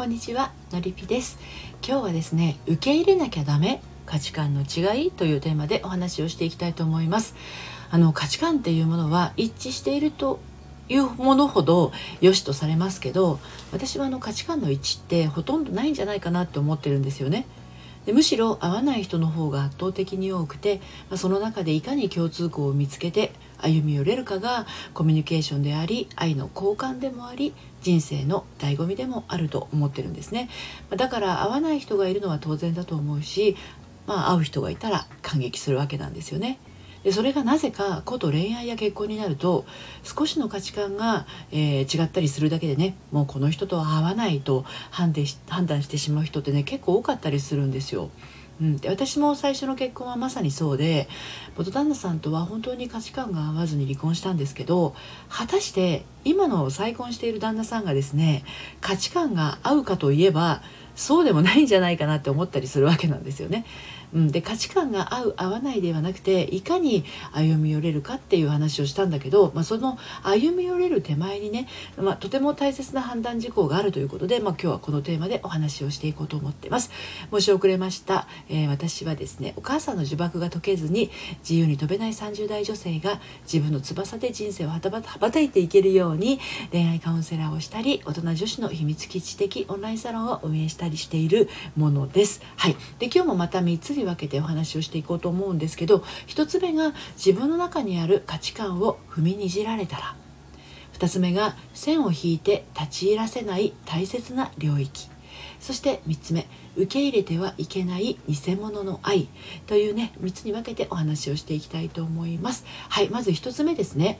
こんにちはのりぴです。今日はですね受け入れなきゃダメ価値観の違いというテーマでお話をしていきたいと思います。あの価値観っていうものは一致しているというものほど良しとされますけど私はあの価値観の一致ってほとんどないんじゃないかなって思ってるんですよね。でむしろ合わない人の方が圧倒的に多くて、まあ、その中でいかに共通項を見つけて歩み寄れるかがコミュニケーションであり愛の交換でもあり人生の醍醐味でもあると思ってるんですねだから合わない人がいるのは当然だと思うし、まあ、会う人がいたら感激するわけなんですよねでそれがなぜかこと恋愛や結婚になると少しの価値観が、えー、違ったりするだけでねもうこの人とは合わないと判,し判断してしまう人ってね結構多かったりするんですよ。うん、で私も最初の結婚はまさにそうで元旦那さんとは本当に価値観が合わずに離婚したんですけど果たして今の再婚している旦那さんがですね価値観が合うかといえばそうでもないんじゃないかなって思ったりするわけなんですよね。うん、で価値観が合う合わないではなくていかに歩み寄れるかっていう話をしたんだけど、まあ、その歩み寄れる手前にね、まあ、とても大切な判断事項があるということで、まあ、今日はこのテーマでお話をしていこうと思っています。申し遅れました、えー、私はですねお母さんの呪縛が解けずに自由に飛べない30代女性が自分の翼で人生を羽ばたいていけるように恋愛カウンセラーをしたり大人女子の秘密基地的オンラインサロンを運営したりしているものです。はい。で今日もまた3つに分けてお話をしていこうと思うんですけど1つ目が自分の中にある価値観を踏みにじられたら。2つ目が線を引いて立ち入らせない大切な領域。そして3つ目受け入れてはいけない偽物の愛というね3つに分けてお話をしていきたいと思います。はい。まず1つ目ですね。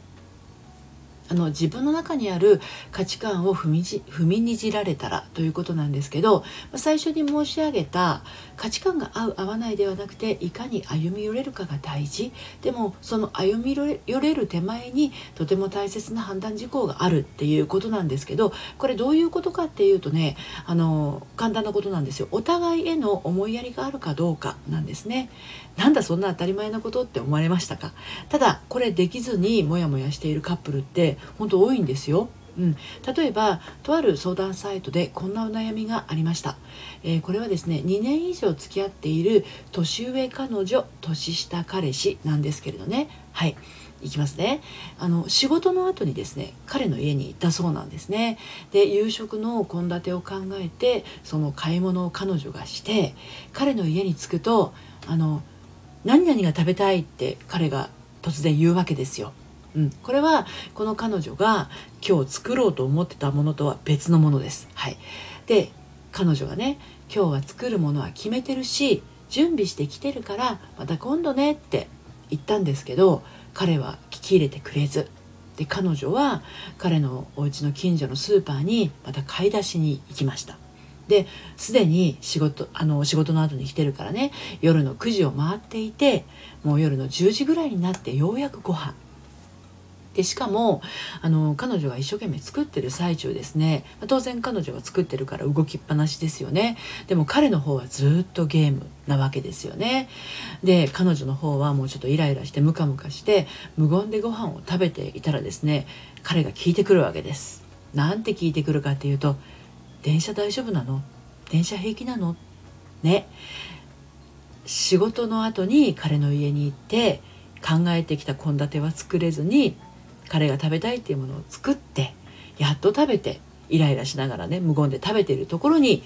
あの自分の中にある価値観を踏みじ踏みにじられたらということなんですけど最初に申し上げた価値観が合う合わないではなくていかに歩み寄れるかが大事。でもその歩み寄れる手前にとても大切な判断事項があるっていうことなんですけどこれどういうことかっていうとねあの簡単なことなんですよ。お互いへの思いやりがあるかどうかなんですね。なんだそんな当たり前なことって思われましたか？ただこれできずにモヤモヤしているカップルって本当多いんですよ。うん、例えばとある相談サイトでこんなお悩みがありました、えー、これはですね2年以上付き合っている年上彼女年下彼氏なんですけれどね。はい。いきますね。あの仕事の後にですね彼の家に行ったそうなんですね。で夕食の献立を考えてその買い物を彼女がして彼の家に着くとあの何々が食べたいって彼が突然言うわけですよ。うん、これはこの彼女が今日作ろうと思ってたものとは別のものです。はい、で彼女がね今日は作るものは決めてるし準備してきてるからまた今度ねって言ったんですけど彼は聞き入れてくれずで彼女は彼のお家の近所のスーパーにまた買い出しに行きました。ですでに仕事あの仕事の後に来てるからね夜の9時を回っていてもう夜の10時ぐらいになってようやくご飯でしかもあの彼女が一生懸命作ってる最中ですね。当然彼女が作ってるから動きっぱなしですよね。でも彼の方はずっとゲームなわけですよね。で彼女の方はもうちょっとイライラしてムカムカして無言でご飯を食べていたらですね彼が聞いてくるわけです。なんて聞いてくるかっていうと「電車大丈夫なの？電車平気なの?」ね。仕事の後に彼の家に行って考えてきた献立は作れずに彼が食べたいっていうものを作ってやっと食べてイライラしながらね無言で食べてるところに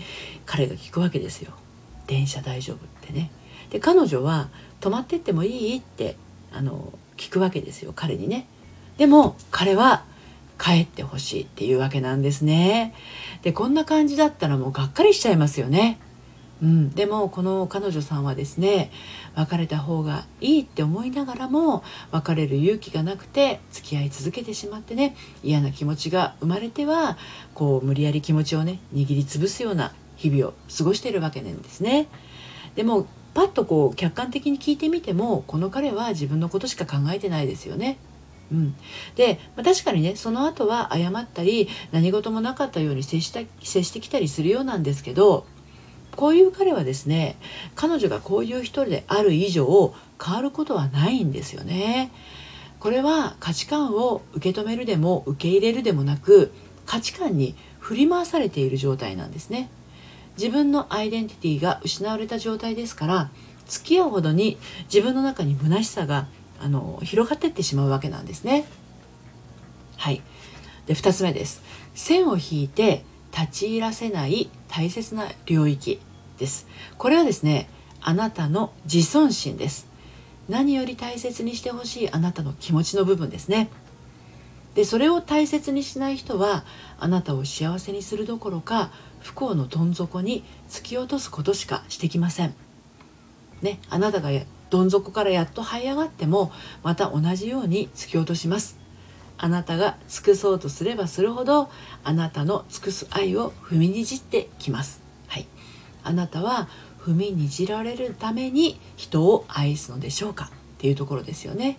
彼が聞くわけですよ「電車大丈夫」ってね。で彼女は「泊まってってもいい?」ってあの聞くわけですよ彼にね。でも彼は帰ってほしいっていうわけなんですね。でこんな感じだったらもうがっかりしちゃいますよね。うん、でもこの彼女さんはですね別れた方がいいって思いながらも別れる勇気がなくて付き合い続けてしまってね嫌な気持ちが生まれてはこう無理やり気持ちをね握りつぶすような日々を過ごしているわけなんですね。でもパッとこう客観的に聞いてみてもこの彼は自分のことしか考えてないですよね。うん、で、まあ、確かにねその後は謝ったり何事もなかったように接した接してきたりするようなんですけどこういう彼はですね彼女がこういう人である以上変わることはないんですよね。これは価値観を受け止めるでも受け入れるでもなく価値観に振り回されている状態なんですね。自分のアイデンティティが失われた状態ですから付き合うほどに自分の中に虚しさがあの広がっていってしまうわけなんですね。はい。で2つ目です。線を引いて立ち入らせない大切な領域ですこれはですねあなたの自尊心です何より大切にしてほしいあなたの気持ちの部分ですねでそれを大切にしない人はあなたを幸せにするどころか不幸のどん底に突き落とすことしかしてきません。ね、あなたがどん底からやっと這い上がってもまた同じように突き落とします。あなたが尽くそうとすればするほどあなたの尽くす愛を踏みにじってきます。はい、あなたは踏みにじられるために人を愛すのでしょうかっていうところですよね。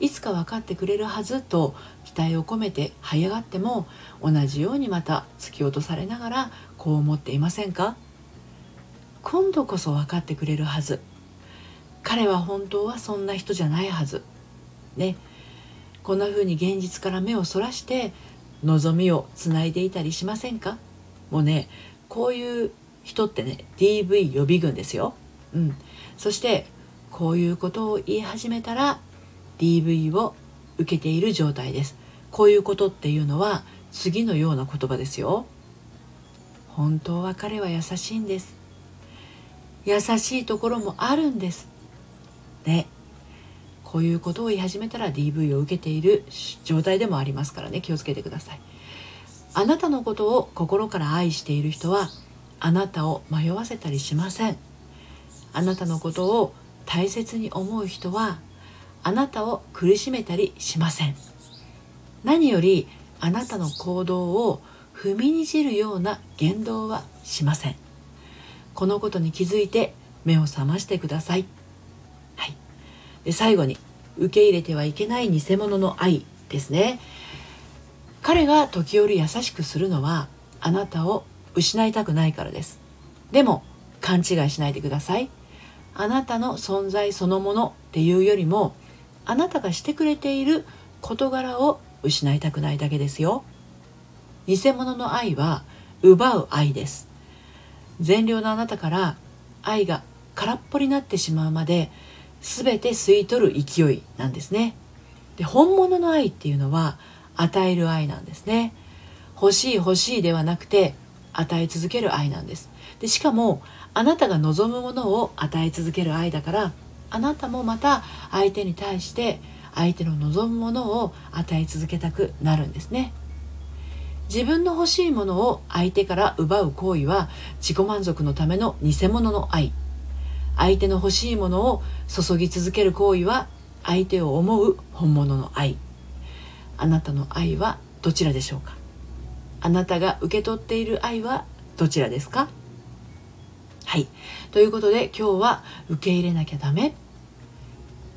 いつか分かってくれるはずと期待を込めて這い上がっても同じようにまた突き落とされながらこう思っていませんか？今度こそ分かってくれるはず。彼は本当はそんな人じゃないはず。ね。こんな風に現実から目をそらして望みをつないでいたりしませんか？もうねこういう人ってね DV 予備軍ですよ、うん、そしてこういうことを言い始めたら DV を受けている状態です。こういうことっていうのは次のような言葉ですよ。本当は彼は優しいんです。優しいところもあるんです。ね。こういうことを言い始めたら DV を受けている状態でもありますからね。気をつけてください。あなたのことを心から愛している人はあなたを迷わせたりしません。あなたのことを大切に思う人はあなたを苦しめたりしません。何よりあなたの行動を踏みにじるような言動はしません。このことに気づいて目を覚ましてください、で最後に受け入れてはいけない偽物の愛ですね。彼が時折優しくするのはあなたを失いたくないからです。でも勘違いしないでください。あなたの存在そのものっていうよりもあなたがしてくれている事柄を失いたくないだけですよ。偽物の愛は奪う愛です。善良なあなたから愛が空っぽになってしまうまで全て吸い取る勢いなんですね。で本物の愛っていうのは与える愛なんですね。欲しい欲しいではなくて与え続ける愛なんです。でしかもあなたが望むものを与え続ける愛だからあなたもまた相手に対して相手の望むものを与え続けたくなるんですね。自分の欲しいものを相手から奪う行為は自己満足のための偽物の愛。相手の欲しいものを注ぎ続ける行為は相手を思う本物の愛。あなたの愛はどちらでしょうか？あなたが受け取っている愛はどちらですか？はい。ということで今日は受け入れなきゃダメ。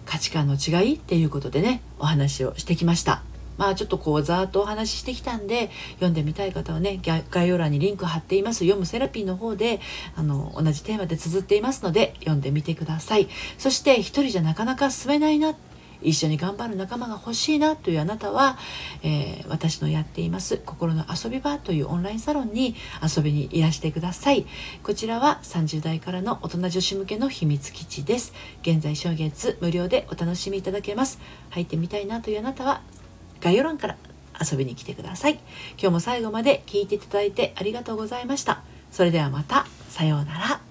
価値観の違いっていうことでねお話をしてきました。まあちょっとこうざーっとお話ししてきたんで読んでみたい方はね概要欄にリンク貼っています。読むセラピーの方であの同じテーマで綴っていますので読んでみてください。そして一人じゃなかなか進めないな一緒に頑張る仲間が欲しいなというあなたは、えー、私のやっています心の遊び場というオンラインサロンに遊びにいらしてください。こちらは30代からの大人女子向けの秘密基地です。現在初月無料でお楽しみいただけます。入ってみたいなというあなたは概要欄から遊びに来てください。今日も最後まで聞いていただいてありがとうございました。それではまた。さようなら。